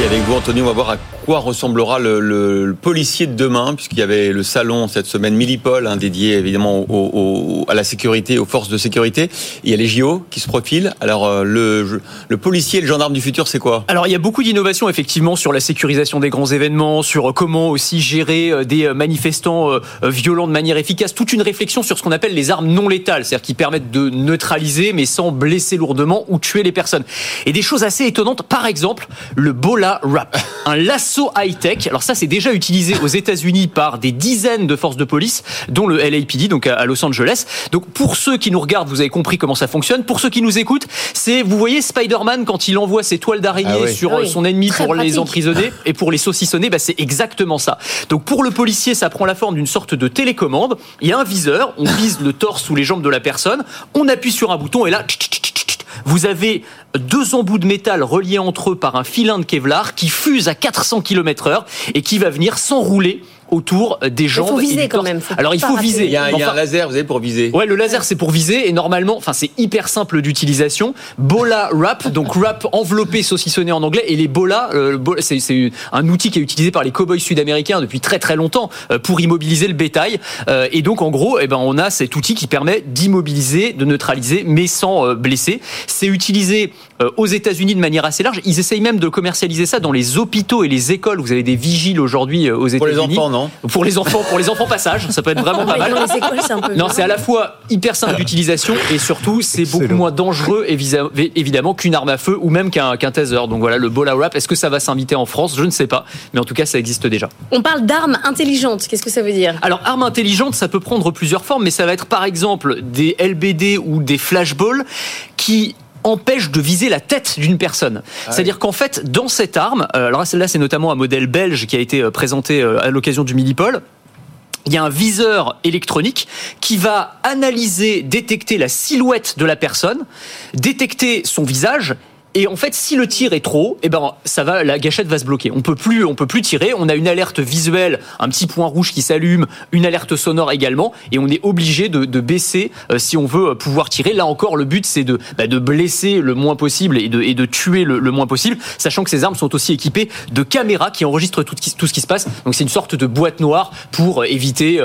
Et avec vous, Anthony, on va voir à quoi ressemblera le, policier de demain, puisqu'il y avait le salon cette semaine Millipol, hein, dédié évidemment à la sécurité, aux forces de sécurité. Il y a les JO qui se profilent. Alors, euh, le, policier et le gendarme du futur, c'est quoi? Alors il y a beaucoup d'innovations effectivement sur la sécurisation des grands événements, sur euh, comment aussi gérer euh, des manifestants violents de manière efficace, toute une réflexion sur ce qu'on appelle les armes non létales, c'est-à-dire qui permettent de neutraliser mais sans blesser lourdement ou tuer les personnes. Et des choses assez étonnantes, par exemple le Bola Wrap, un lasso high-tech. Alors ça c'est déjà utilisé aux États-Unis par des dizaines de forces de police, dont le LAPD donc à Los Angeles. Donc pour ceux qui nous regardent, vous avez compris comment ça fonctionne. Pour ceux qui nous écoutent, c'est vous voyez Spider-Man quand il envoie ses toiles d'araignée Ah oui. sur euh, oui. son ennemi Très pour les emprisonner et pour les saucissonner, bah, c'est exactement ça. Donc pour le policier, ça prend la forme d'une sorte de télécommande. Il y a un viseur, on vise le torse ou les jambes de la personne, on appuie sur un bouton et là, tch, tch, tch, vous avez deux embouts de métal reliés entre eux par un filin de Kevlar qui fuse à 400 km/h et qui va venir s'enrouler autour des jambes. faut et viser quand même, faut Alors il faut viser. il y, a, il y a Enfin, un laser, vous savez, pour viser. Ouais, le laser c'est pour viser et normalement, enfin c'est hyper simple d'utilisation. Bola wrap, donc wrap enveloppé, saucissonné en anglais, et les bolas, euh, c'est c'est un outil qui est utilisé par les cowboys sud-américains depuis très très longtemps euh, pour immobiliser le bétail. Euh, et donc en gros, eh ben on a cet outil qui permet d'immobiliser, de neutraliser, mais sans euh, blesser. C'est utilisé aux États-Unis de manière assez large. Ils essayent même de commercialiser ça dans les hôpitaux et les écoles. Vous avez des vigiles aujourd'hui euh, aux Pour États-Unis. les enfants, non? Pour les enfants, pour les enfants passage, ça peut être vraiment pas mal. dans les écoles, c'est un peu. Non, c'est à la fois hyper simple d'utilisation et surtout c'est beaucoup moins dangereux évidemment qu'une arme à feu ou même qu'un qu'un taser. Donc voilà, le Bola Wrap, est-ce que ça va s'inviter en France? Je ne sais pas, mais en tout cas ça existe déjà. On parle d'armes intelligentes. Qu'est-ce que ça veut dire? Alors arme intelligente, ça peut prendre plusieurs formes, mais ça va être par exemple des LBD ou des flashballs qui empêchent de viser la tête d'une personne. C'est-à-dire qu'en fait, dans cette arme, euh, alors là c'est notamment un modèle belge qui a été euh, présenté euh, à l'occasion du Millipol, il y a un viseur électronique qui va analyser, détecter la silhouette de la personne, détecter son visage. Et en fait, si le tir est trop, eh ben, ça va, la gâchette va se bloquer. On peut plus, on peut plus tirer. On a une alerte visuelle, un petit point rouge qui s'allume, une alerte sonore également, et on est obligé de, de baisser euh, si on veut euh, pouvoir tirer. Là encore, le but c'est de, bah, de blesser le moins possible et de, et de tuer le, le moins possible, sachant que ces armes sont aussi équipées de caméras qui enregistrent tout, tout ce qui se passe. Donc c'est une sorte de boîte noire pour euh, éviter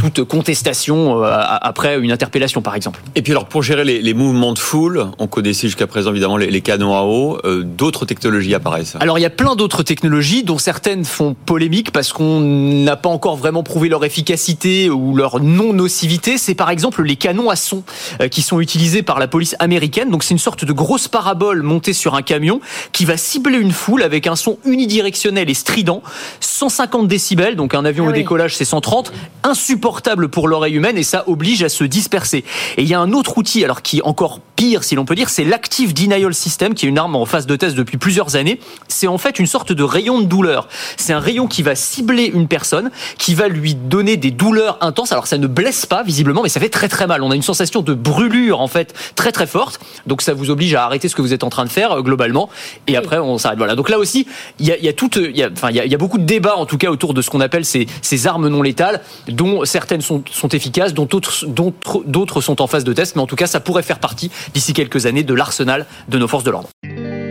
toute contestation après une interpellation, par exemple. Et puis alors, pour gérer les, les mouvements de foule, on connaissait jusqu'à présent évidemment les, les canons à eau, euh, d'autres technologies apparaissent. Alors il y a plein d'autres technologies dont certaines font polémique parce qu'on n'a pas encore vraiment prouvé leur efficacité ou leur non-nocivité. C'est par exemple les canons à son euh, qui sont utilisés par la police américaine. Donc c'est une sorte de grosse parabole montée sur un camion qui va cibler une foule avec un son unidirectionnel et strident, 150 décibels, donc un avion Ah au décollage c'est 130, insupportable pour l'oreille humaine et ça oblige à se disperser. Et il y a un autre outil alors qui est encore pire si l'on peut dire, c'est l'Active Denial System qui est une arme en phase de test depuis plusieurs années. C'est en fait une sorte de rayon de douleur. C'est un rayon qui va cibler une personne, qui va lui donner des douleurs intenses. Alors ça ne blesse pas visiblement, mais ça fait très très mal. On a une sensation de brûlure en fait très très forte. Donc ça vous oblige à arrêter ce que vous êtes en train de faire euh, globalement. Et après on s'arrête. Voilà. Donc là aussi, il y a, y a toute, il y a, enfin il y a, il y a beaucoup de débats en tout cas autour de ce qu'on appelle ces, ces armes non létales, dont certaines sont, sont efficaces, dont d'autres sont en phase de test. Mais en tout cas, ça pourrait faire partie d'ici quelques années de l'arsenal de nos forces de l'ordre.